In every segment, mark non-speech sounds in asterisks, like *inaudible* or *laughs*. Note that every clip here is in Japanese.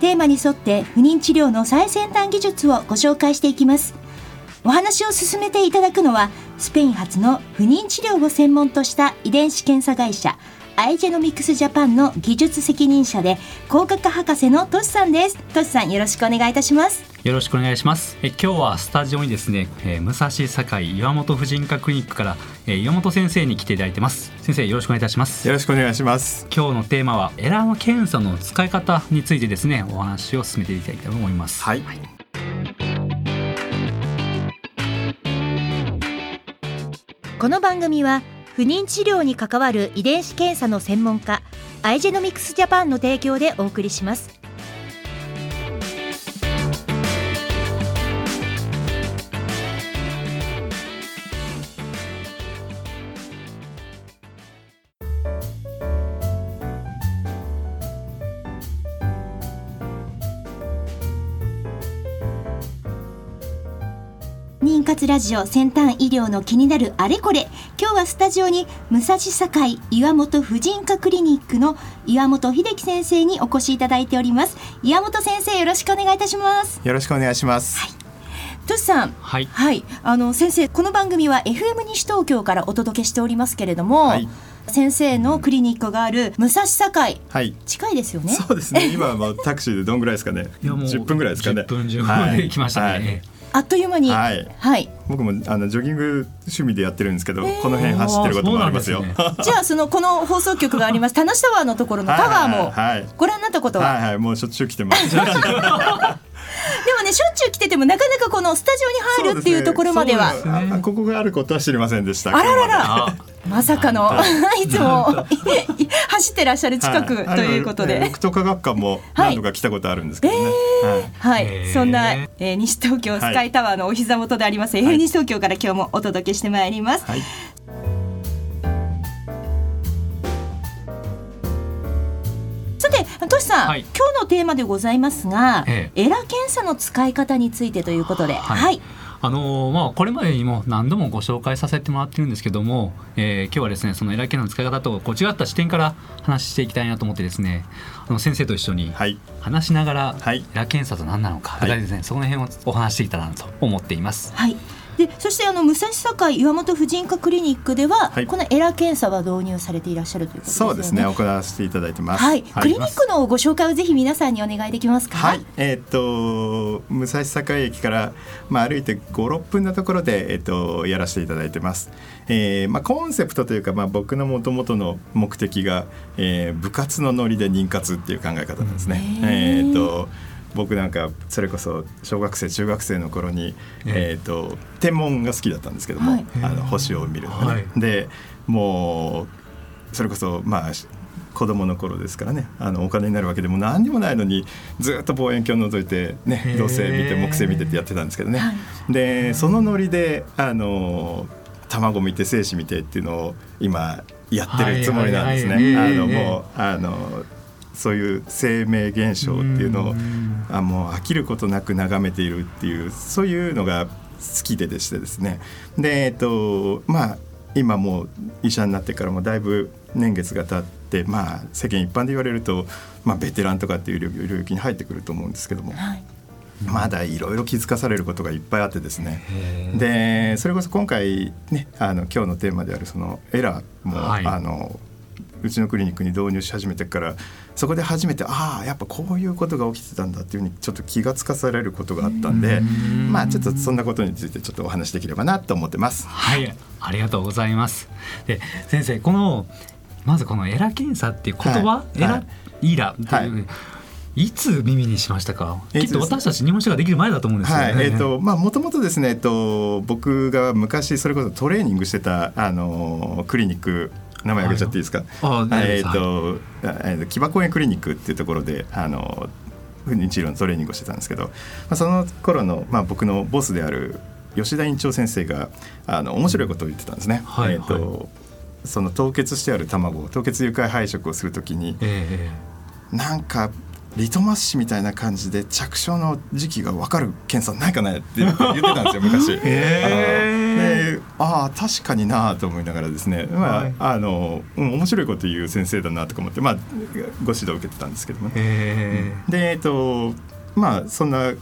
テーマに沿って不妊治療の最先端技術をご紹介していきます。お話を進めていただくのはスペイン発の不妊治療を専門とした遺伝子検査会社アイジェノミクスジャパンの技術責任者で工学博士のトシさんです。トシさんよろしくお願いいたします。よろしくお願いします。え今日はスタジオにですね、えー、武蔵境岩本婦人科クリニックから、えー、岩本先生に来ていただいてます。先生よろしくお願いいたします。よろしくお願いします。今日のテーマはエラーの検査の使い方についてですねお話を進めていきたいと思います。はい、はい。この番組は不妊治療に関わる遺伝子検査の専門家アイジェノミクスジャパンの提供でお送りします。妊活ラジオ先端医療の気になるあれこれ。今日はスタジオに武蔵境岩本婦人科クリニックの岩本秀樹先生にお越しいただいております。岩本先生よろしくお願いいたします。よろしくお願いします、はい。トシさん、はい、はい、あの先生この番組は FM 西東京からお届けしておりますけれども、はい、先生のクリニックがある武蔵境、はい、近いですよね。そうですね。*laughs* 今はまあタクシーでどんぐらいですかね。10分ぐらいですかね。10分15分で来ましたね。はいあっという間に、はい、はい、僕もあのジョギング趣味でやってるんですけど、えー、この辺走ってることもありますよ。すね、*laughs* *laughs* じゃあそのこの放送局があります。田無タワーのところのタワーもご覧になったことは、はいはい、もうしょっちゅう来てます。*laughs* でもねしょっちゅう来ててもなかなかこのスタジオに入るっていうところまでは、ね、ここがあることは知りませんでした。あららら。まさかの *laughs* いつも *laughs* 走ってらっしゃる近くということで、北斗科学館も何度か来たことあるんですけどね。はい、そんな、えー、西東京スカイタワーのお膝元であります、はい、FM 西東京から今日もお届けしてまいります。はい。さて、トシさん、はい、今日のテーマでございますが、ええ、エラ検査の使い方についてということで、はい、はいあのー、まあ、これまでにも何度もご紹介させてもらってるんですけども、えー、今日はですねそのエラー検査の使い方とこう違った視点から話していきたいなと思ってですねあの先生と一緒に話しながら、はい、エラー検査と何なのか、はい、ですね、その辺をお話していたらなと思っています。はいでそしてあの武蔵境岩本婦人科クリニックでは、はい、このエラー検査は導入されていらっしゃるということですね。そうですね行わせていただいてます。はい、クリニックのご紹介をぜひ皆さんにお願いできますか？はい、えー、っと武蔵境駅からまあ歩いて五六分のところでえー、っとやらせていただいてます。えー、まあコンセプトというかまあ僕のもともとの目的が、えー、部活のノリで妊活っていう考え方なんですね。えー、っと僕なんかそれこそ小学生中学生の頃に、えーと天文が好きだったんですけども、はい、あの星を見るね、はい、でもうそれこそまあ子供の頃ですからね。あのお金になるわけでも何にもないのにずっと望遠鏡を覗いてね土星見て木星見てってやってたんですけどね、はい、でそのノリであの卵見て精子見てっていうのを今やってるつもりなんですね。あのもうあのそういう生命現象っていうのをあもう飽きることなく眺めているっていうそういうのが好きででしてですね。でえっとまあ今もう医者になってからもだいぶ年月が経ってまあ世間一般で言われると、まあ、ベテランとかっていう領域に入ってくると思うんですけども。はい。まだいろいろ気づかされることがいっぱいあってですね。でそれこそ今回ねあの今日のテーマであるそのエラーも、はい、あのうちのクリニックに導入し始めてからそこで初めてああやっぱこういうことが起きてたんだっていうふうにちょっと気がつかされることがあったんでまあちょっとそんなことについてちょっとお話できればなと思ってます。はい。ありがとうございます。で先生このまずこのエラ検査っていう言葉、はい、エラ、はい、イラっていう、はい。いつ耳にしましたか？きっと私たち日本史ができる前だと思うんですよ。ね。はい、えっ、ー、とまあもともとですね、えっと僕が昔それこそトレーニングしてたあのクリニック名前挙げちゃっていいですか？はい、えっ、ー、と、はい、木場公園クリニックっていうところであの不妊治療のトレーニングをしてたんですけど、まあ、その頃のまあ僕のボスである吉田院長先生があの面白いことを言ってたんですね。はい、えーと、はい、その凍結してある卵凍結誘拐配色をするときに、えー、なんかリトマス紙みたいな感じで着床の時期が分かる検査ないかなって言ってたんですよ昔。*laughs* えー、ああ確かになと思いながらですね、まああの、うん、面白いこと言う先生だなとか思って、まあ、ご指導を受けてたんですけども、えー、でえっとまあそんな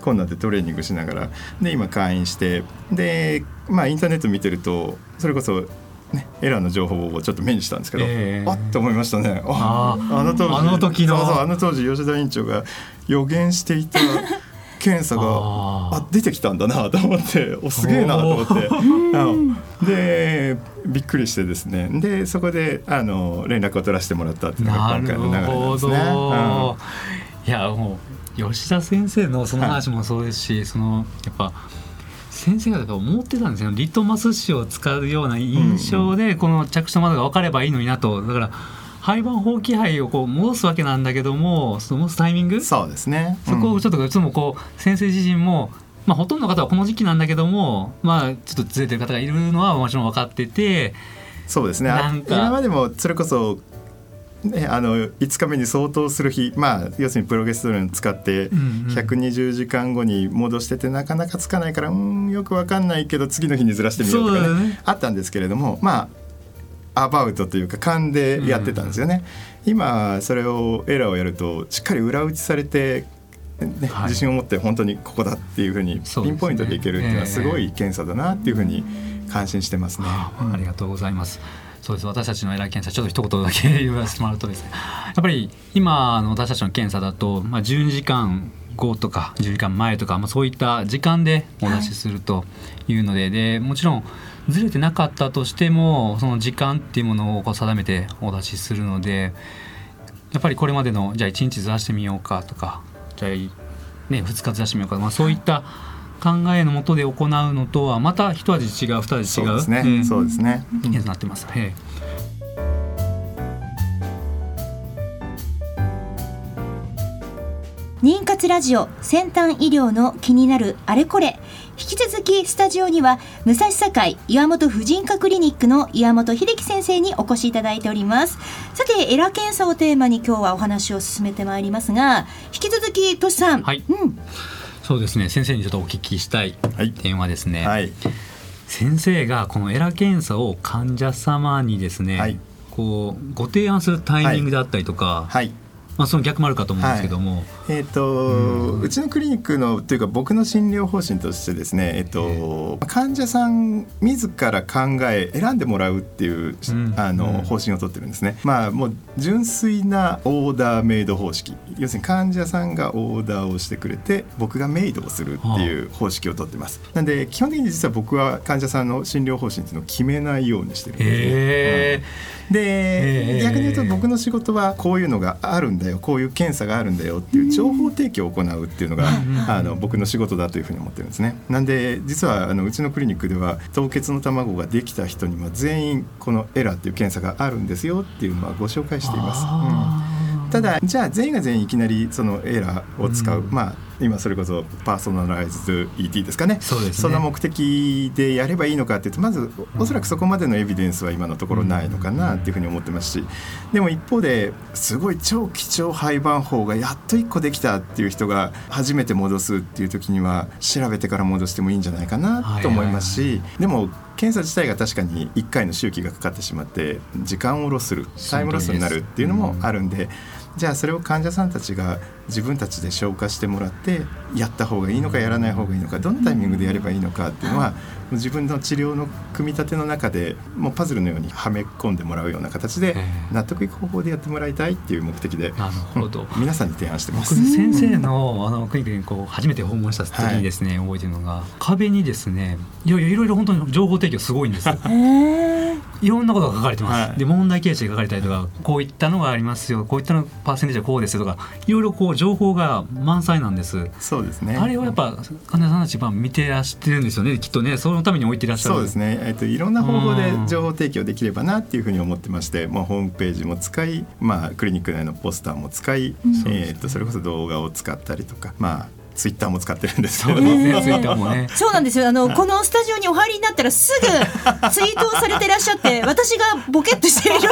こんなでトレーニングしながらで今会員してで、まあ、インターネット見てるとそれこそね、エラーの情報をちょっと目にしたんですけど、えー、あっと思いましたね。ああの当時あの時の。そうそうあの当時吉田院長が予言していた検査があ出てきたんだなと思っておすげえなと思って。*laughs* でびっくりしてですね。でそこであの連絡を取らせてもらったっていうのが今回の流れですね。うん、いやもう吉田先生のその話もそうですし、はい、そのやっぱ先生が思ってたんですよ。リトマス紙を使うような印象でこの着手窓が分かればいいのになと。だから廃盤放棄杯をこう戻すわけなんだけどもその戻すタイミング？そうですね、そこをちょっといつもこう先生自身もまあ、ほとんどの方はこの時期なんだけども、まあ、ちょっとずれてる方がいるのはもちろん分かっててそうですね。今までもそれこそね、あの5日目に相当する日、まあ、要するにプロゲストロン使って120時間後に戻しててなかなかつかないからうんよく分かんないけど次の日にずらしてみようとかね、ね、あったんですけれどもまあアバウトというか勘でやってたんですよね。うん、今それをエラーをやるとしっかり裏打ちされてね、はい、自信を持って本当にここだっていうふうにピンポイントでいけるっていうのはすごい検査だなっていうふうに感心してますね。ありがとうございます。そうです私たちのエラー検査ちょっと一言だけ言わせてもらうとですねやっぱり今の私たちの検査だと、まあ、12時間後とか10時間前とか、まあ、そういった時間でお出しするというのではい、でもちろんずれてなかったとしてもその時間っていうものをこう定めてお出しするのでやっぱりこれまでのじゃあ1日ずらしてみようかとかじゃあ、ね、2日ずらしてみようか、まあ、そういった考えのもとで行うのとはまた一味違う二味違うそうですね、そうですね、うん、なってます。へ妊活ラジオ先端医療の気になるあれこれ引き続きスタジオには武蔵境岩本婦人科クリニックの岩本秀樹先生にお越しいただいております。さてエラ検査をテーマに今日はお話を進めてまいりますが引き続きとしさん、はい、うん。そうですね。先生にちょっとお聞きしたい点はですね、はい、先生がこのエラ検査を患者様にですね、はい、こうご提案するタイミングであったりとか、はいまあ、その逆もあるかと思うんですけども、はい、えーと、うん、うちのクリニックのというか僕の診療方針としてですね、えーと、患者さん自ら考え選んでもらうっていう、うん、あの、方針をとってるんですね。まあ、もう純粋なオーダーメイド方式。要するに患者さんがオーダーをしてくれて僕がメイドをするっていう方式をとってます。なんで基本的に実は僕は患者さんの診療方針っていうのを決めないようにしてるんですね。で、逆に言うと僕の仕事はこういうのがあるんだよこういう検査があるんだよっていう情報提供を行うっていうのが、あの僕の仕事だというふうに思ってるんですね。なんで実はあのうちのクリニックでは凍結の卵ができた人には全員このエラーっていう検査があるんですよっていうのはご紹介しています。うん、ただじゃあ全員が全員いきなりそのエラーを使う、うん、まあ今それこそパーソナライズ ET ですかね。そうですね。その目的でやればいいのかっていうとまずおそらくそこまでのエビデンスは今のところないのかなっていうふうに思ってますし。でも一方ですごい超貴重廃盤法がやっと1個できたっていう人が初めて戻すっていう時には調べてから戻してもいいんじゃないかなと思いますし。でも検査自体が確かに1回の周期がかかってしまって時間をロスするタイムロスになるってい。うのもあるんで。じゃあそれを患者さんたちが自分たちで消化してもらってやった方がいいのかやらない方がいいのかどのタイミングでやればいいのかっていうのは自分の治療の組み立ての中でもうパズルのようにはめ込んでもらうような形で納得いく方法でやってもらいたいっていう目的でなるほど。皆さん。に提案してます僕先生のあのクリニックにこう初めて訪問した時にですね、はい、覚えてるのが壁にですねいやいろいろ本当に情報提供すごいんです。よ。いいろんなことが書かれてます、はい、で問題形式が書かれたりとかこういったのがありますよこういったのパーセンテージはこうですよとかいろいろこう情報が満載なんです。そうですね。あれはやっぱ患者さんたちは見てらしてるんですよねきっとね。そのために置いてらっしゃる。そうですね、えっと、いろんな方法で情報提供できればなっていうふうに思ってまして、まあ、ホームページも使い、まあ、クリニック内のポスターも使い、うん、えー、っとそれこそ動画を使ったりとかまあツイッターも使ってるんですけど、ね、そうなんですよ。あのこのスタジオにお入りになったらすぐツイートをされてらっしゃって *laughs* 私がボケっとしている。写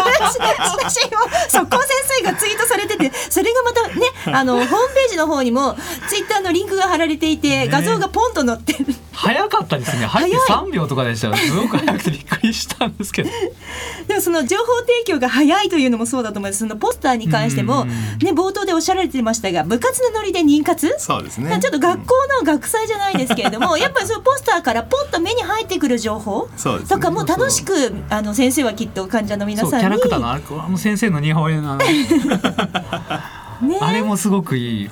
真を速攻先生がツイートされててそれがまたねあのホームページの方にもツイッターのリンクが貼られていて画像がポンと載ってる。早かったですね。入って3秒とかでしたすごく早くてびっくりしたんですけど。*laughs* でもその情報提供が早いというのもそうだと思います。そのポスターに関しても、ね、冒頭でおっしゃられてましたが部活のノリで妊活？そうですね。ちょっと学校の学祭じゃないですけれども *laughs* やっぱりそのポスターからポッと目に入ってくる情報とかも楽しくあの先生はきっと患者の皆さんにキャラクターのあの先生の日本語の *laughs* ね、あれもすごくいい。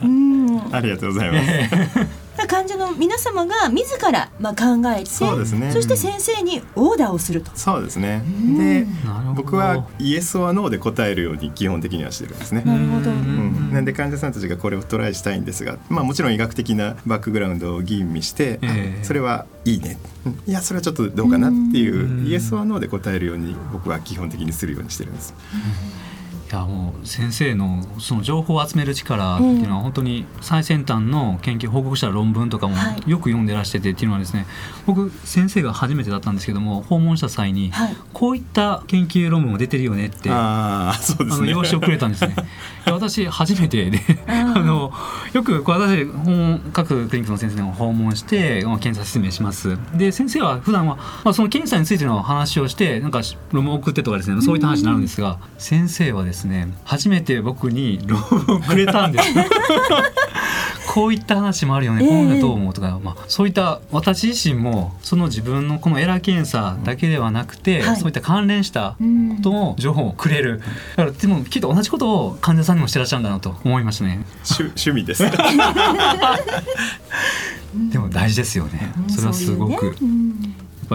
ありがとうございます。患者の皆様が自らまあ考えてそうです、ね、そして先生にオーダーをすると。そうですね。で僕はイエスはノーで答えるように基本的にはしてるんですね。なるほど、うん、なんで患者さんたちがこれをトライしたいんですが、まあ、もちろん医学的なバックグラウンドを吟味して、えー、それはいいね。いやそれはちょっとどうかなっていうイエスはノーで答えるように僕は基本的にするようにしてるんです。いやもう先生のその情報を集める力っていうのは本当に最先端の研究報告した論文とかもよく読んでらしててっていうのはですね僕先生が初めてだったんですけども訪問した際にこういった研究論文も出てるよねってあの用紙をくれたんですね。*laughs* 私初めてで *laughs* あのよく私各クリニックの先生を訪問して検査説明します。で先生は普段はまあその検査についての話をしてなんか論文を送ってとかですねそういった話になるんですが先生はですねですね初めて僕に論文をくれたんです。*laughs* こういった話もあるよね、こんなどう思うとか、まあ、そういった私自身もその自分のこのエラー検査だけではなくて、はい、そういった関連したことの情報をくれる、だからでもきっと同じことを患者さんにもしてらっしゃるんだなと思いましたね。趣 *laughs* 味です。でも大事ですよね。それはすごく。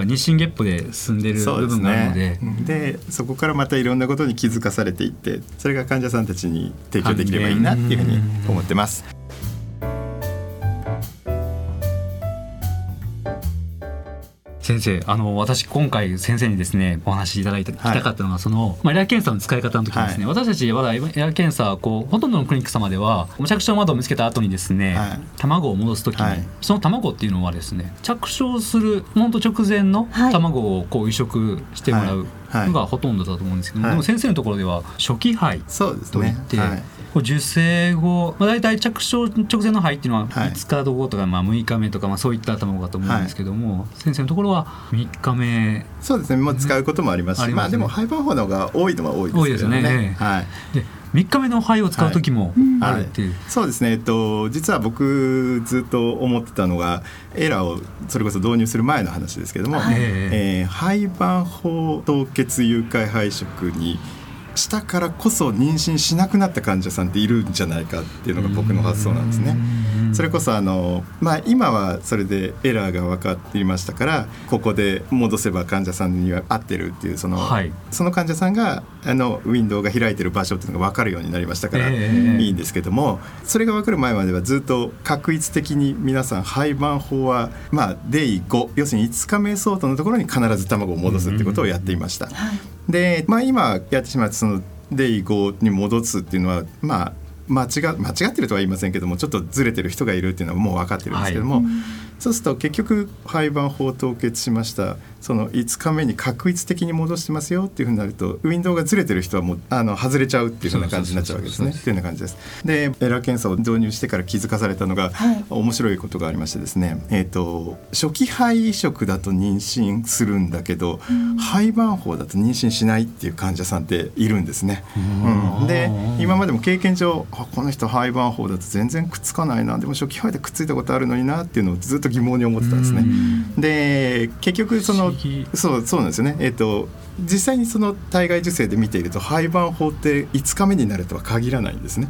ぱ日進月歩で進んでる部分があるのでで、ね、そこからまたいろんなことに気づかされていってそれが患者さんたちに提供できればいいなっていうふうに思ってます。先生あの私今回先生にですねお話しいただいた、はい、きたかったのはその、まあ、エラ検査の使い方の時にですね、はい、私たちまだエラ検査こうほとんどのクリニック様では着床窓を見つけた後にですね、はい、卵を戻す時に、その卵っていうのはですね着床する本当直前の卵をこう移植してもらうのがほとんどだと思うんですけども、でも先生のところでは初期肺といって。受精後、まあ、大体着床直前の肺っていうのは5日後とか、まあ、6日目とか、まあ、そういった卵かと思うんですけども、はい、先生のところは3日目。そうですね、まあ、使うこともありますし、まあ、でも肺盤法の方が多いのは多いです多いですね、はい、で3日目の肺を使う時もあるっていう、はいはい、そうですね、えっと、実は僕ずっと思ってたのがエラーをそれこそ導入する前の話ですけども、はい、えー、肺盤法凍結誘拐肺食にしたからこそ妊娠しなくなった患者さんっているんじゃないかっていうのが僕の発想なんですね。それこそあの、まあ、今はそれでエラーが分かっていましたからここで戻せば患者さんには合ってるっていうそのはい、その患者さんがあのウィンドウが開いてる場所っていうのが分かるようになりましたからいいんですけども、えー、それが分かる前まではずっと確率的に皆さん廃盤法は、まあ、デイ5要するに5日目相当のところに必ず卵を戻すってことをやっていました。で、まあ、今やってしまってそのデイ5に戻すっていうのはまあ間違間違ってるとは言いませんけどもちょっとずれてる人がいるっていうのはもう分かってるんですけども、はい、そうすると結局廃盤法凍結しましたその5日目に確率的に戻してますよっていうふうになるとウィンドウがずれてる人はもうあの外れちゃうっていうふうな感じになっちゃうわけですね。っていうような感じです。でエラー検査を導入してから気づかされたのが、はい、面白いことがありましてですね、えーと、初期肺移植だと妊娠するんだけど、うん、肺盤法だと妊娠しないっていう患者さんっているんですね。うん、で今までも経験上この人肺盤法だと全然くっつかないなでも初期肺でくっついたことあるのになっていうのをずっと疑問に思ってたんですね。で結局そのそうそうなんですよね。えっ、ー、と実際にその体外受精で見ていると廃盤法って5日目になるとは限らないんですね。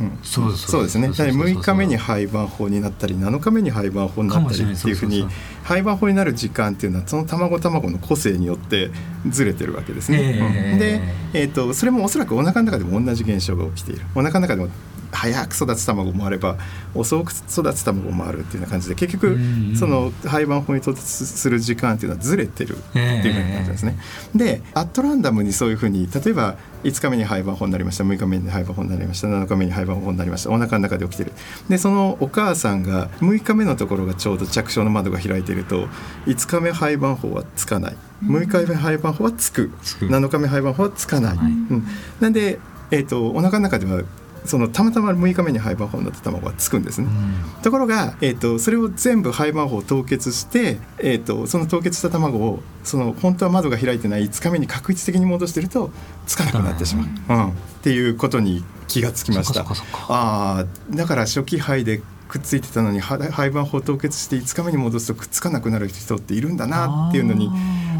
うん、そうそうです。ね。6日目に廃盤法になったり7日目に廃盤法になったりっていうふうに廃盤法になる時間っていうのはその卵卵の個性によってずれてるわけですね。えー、で、えーと、それもおそらくお腹の中でも同じ現象が起きている。お腹の中でも早く育つ卵もあれば遅く育つ卵もあるっていうような感じで結局その廃盤法に到達する時間っていうのはずれてるっていうふうな感じですね。でアットランダムにそういうふうに例えば5日目に廃盤法になりました6日目に廃盤法になりました7日目に廃盤法になりましたお腹の中で起きてる。でそのお母さんが6日目のところがちょうど着床の窓が開いていると5日目廃盤法はつかない。6日目廃盤法はつく。7日目廃盤法はつかない、うん、なんで、えーと、お腹の中ではそのたまたま6日目に廃盤法になった卵がつくんですね、うん、ところが、えーと、それを全部廃盤法凍結して、えーと、その凍結した卵をその本当は窓が開いてない5日目に確率的に戻してるとつかなくなってしまう、うん、っていうことに気がつきました。あだから初期肺でくっついてたのに廃盤法凍結して5日目に戻すとくっつかなくなる人っているんだなっていうのに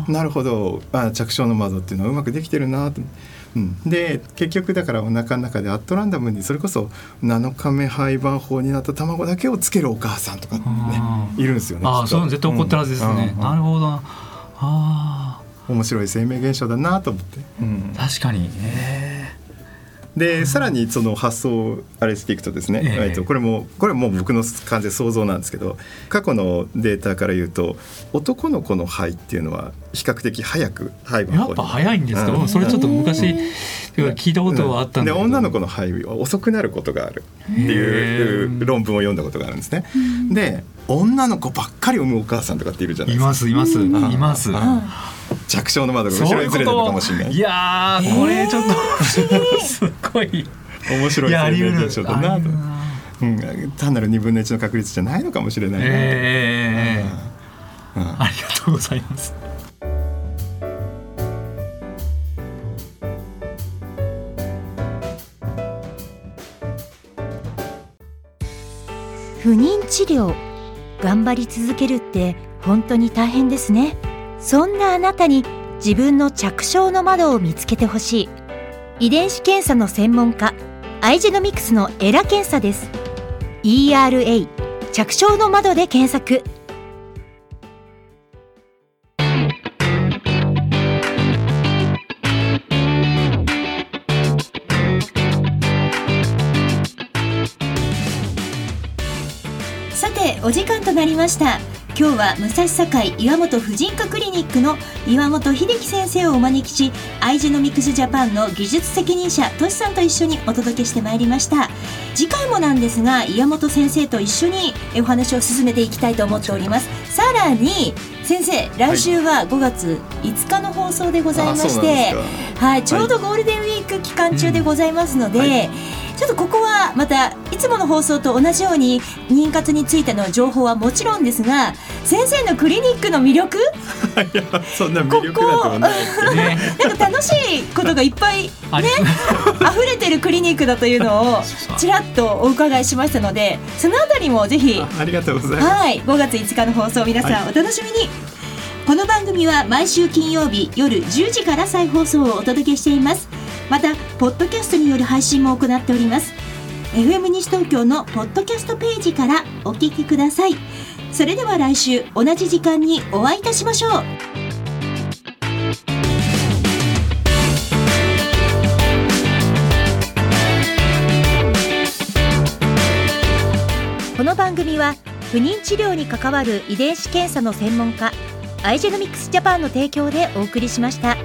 なるほどあ着床の窓っていうのはうまくできてるなと。うん、で結局だからお腹の中でアットランダムにそれこそ7日目廃盤法になった卵だけをつけるお母さんとかねいるんですよね。あそう絶対起こってるはずですね。うん、なるほどああ面白い生命現象だなと思って。うん、確かに。えーでさらにその発想あれしていくとですね、えー、とこれもこれもう僕の完全想像なんですけど過去のデータから言うと男の子の肺っていうのは比較的早く肺がやっぱ早いんですか、うん、それちょっと昔聞いたことはあったんで女の子の肺は遅くなることがあるっていう論文を読んだことがあるんですね。で女の子ばっかり産むお母さんとかっているじゃないですか。いますいますいます。着床の窓が後ろにずれてるかもしれない。いやこれちょっと。すごい面白い生命現象だなと。うん、単なる二分の一の確率じゃないのかもしれないな、えー。うん、ありがとうございます。不妊治療。頑張り続けるって本当に大変ですねそんなあなたに自分の着床の窓を見つけてほしい。遺伝子検査の専門家アイジェノミクスのエラ検査です。ERA 着床の窓で検索。さてお時間となりました。今日は武蔵境岩本婦人科クリニックの岩本秀樹先生をお招きしアイジェノミクスジャパンの技術責任者トシさんと一緒にお届けしてまいりました。次回もなんですが岩本先生と一緒にお話を進めていきたいと思っております。さらに先生来週は5月5日の放送でございまして、はい、ちょうどゴールデンウィーク期間中でございますので、はいはい。ちょっとここはまたいつもの放送と同じように妊活についての情報はもちろんですが先生のクリニックの魅力？いやそんな魅力だとない。ね、*laughs* なんか楽しいことがいっぱいね *laughs* 溢れてるクリニックだというのをちらっとお伺いしましたのでそのあたりもぜひありがとうございます、はい、5月5日の放送皆さんお楽しみに、はいこの番組は毎週金曜日夜10時から再放送をお届けしています。またポッドキャストによる配信も行っております。FM 西東京のポッドキャストページからお聞きくださいそれでは来週同じ時間にお会いいたしましょうこの番組は不妊治療に関わる遺伝子検査の専門家アイジェノミクスジャパンの提供でお送りしました。